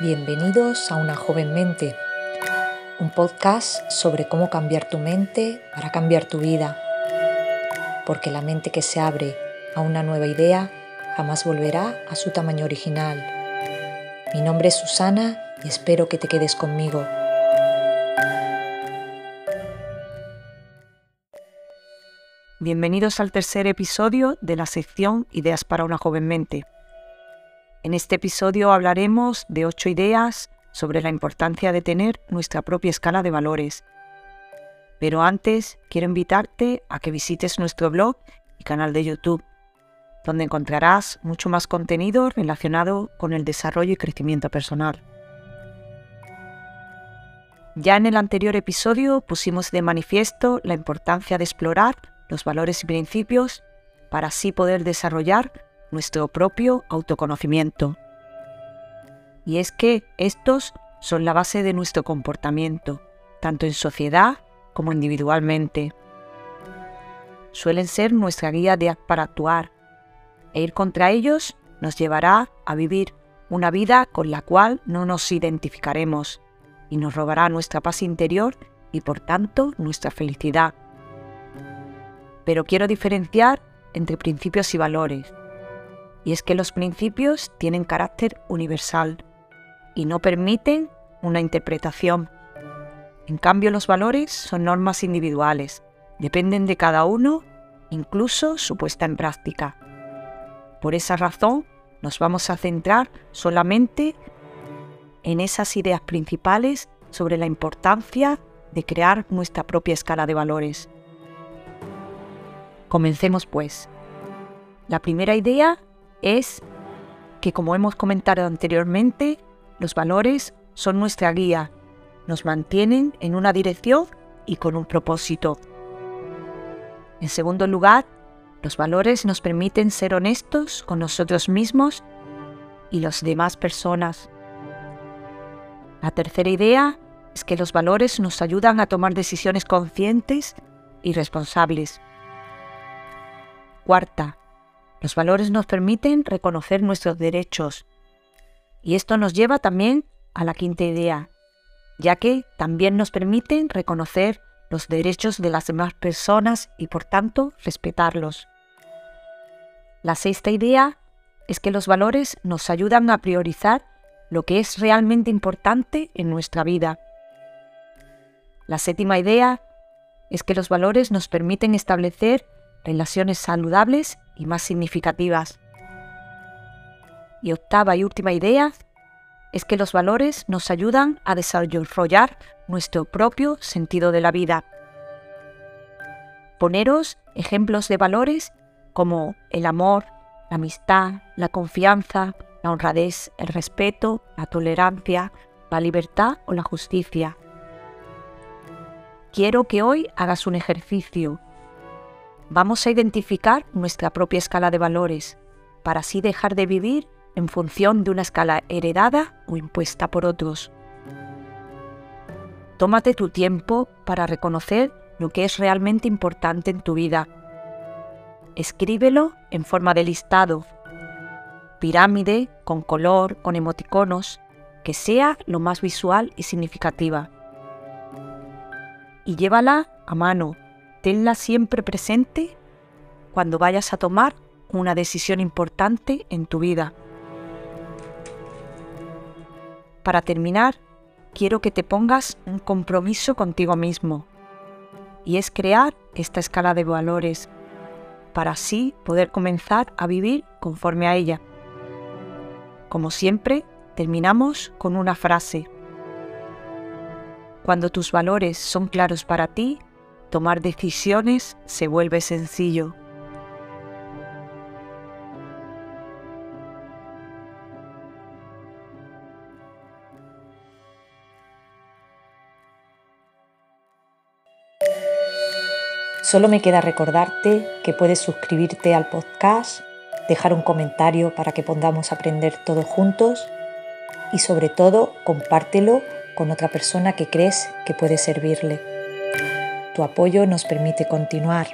Bienvenidos a Una joven mente, un podcast sobre cómo cambiar tu mente para cambiar tu vida, porque la mente que se abre a una nueva idea jamás volverá a su tamaño original. Mi nombre es Susana y espero que te quedes conmigo. Bienvenidos al tercer episodio de la sección Ideas para una joven mente. En este episodio hablaremos de ocho ideas sobre la importancia de tener nuestra propia escala de valores. Pero antes quiero invitarte a que visites nuestro blog y canal de YouTube, donde encontrarás mucho más contenido relacionado con el desarrollo y crecimiento personal. Ya en el anterior episodio pusimos de manifiesto la importancia de explorar los valores y principios para así poder desarrollar nuestro propio autoconocimiento. Y es que estos son la base de nuestro comportamiento, tanto en sociedad como individualmente. Suelen ser nuestra guía para actuar, e ir contra ellos nos llevará a vivir una vida con la cual no nos identificaremos y nos robará nuestra paz interior y por tanto nuestra felicidad. Pero quiero diferenciar entre principios y valores y es que los principios tienen carácter universal y no permiten una interpretación. En cambio, los valores son normas individuales, dependen de cada uno, incluso su puesta en práctica. Por esa razón, nos vamos a centrar solamente en esas ideas principales sobre la importancia de crear nuestra propia escala de valores. Comencemos pues. La primera idea es que, como hemos comentado anteriormente, los valores son nuestra guía, nos mantienen en una dirección y con un propósito. En segundo lugar, los valores nos permiten ser honestos con nosotros mismos y las demás personas. La tercera idea es que los valores nos ayudan a tomar decisiones conscientes y responsables. Cuarta, los valores nos permiten reconocer nuestros derechos. Y esto nos lleva también a la quinta idea, ya que también nos permiten reconocer los derechos de las demás personas y por tanto respetarlos. La sexta idea es que los valores nos ayudan a priorizar lo que es realmente importante en nuestra vida. La séptima idea es que los valores nos permiten establecer relaciones saludables y más significativas. Y octava y última idea es que los valores nos ayudan a desarrollar nuestro propio sentido de la vida. Poneros ejemplos de valores como el amor, la amistad, la confianza, la honradez, el respeto, la tolerancia, la libertad o la justicia. Quiero que hoy hagas un ejercicio vamos a identificar nuestra propia escala de valores para así dejar de vivir en función de una escala heredada o impuesta por otros. Tómate tu tiempo para reconocer lo que es realmente importante en tu vida. Escríbelo en forma de listado, pirámide, con color, con emoticonos, que sea lo más visual y significativa. Y llévala a mano tenla siempre presente cuando vayas a tomar una decisión importante en tu vida. Para terminar, quiero que te pongas un compromiso contigo mismo, y es crear esta escala de valores, para así poder comenzar a vivir conforme a ella. Como siempre, terminamos con una frase. Cuando tus valores son claros para ti, tomar decisiones se vuelve sencillo. Solo me queda recordarte que puedes suscribirte al podcast, dejar un comentario para que podamos aprender todos juntos y sobre todo compártelo con otra persona que crees que puede servirle. Tu apoyo nos permite continuar.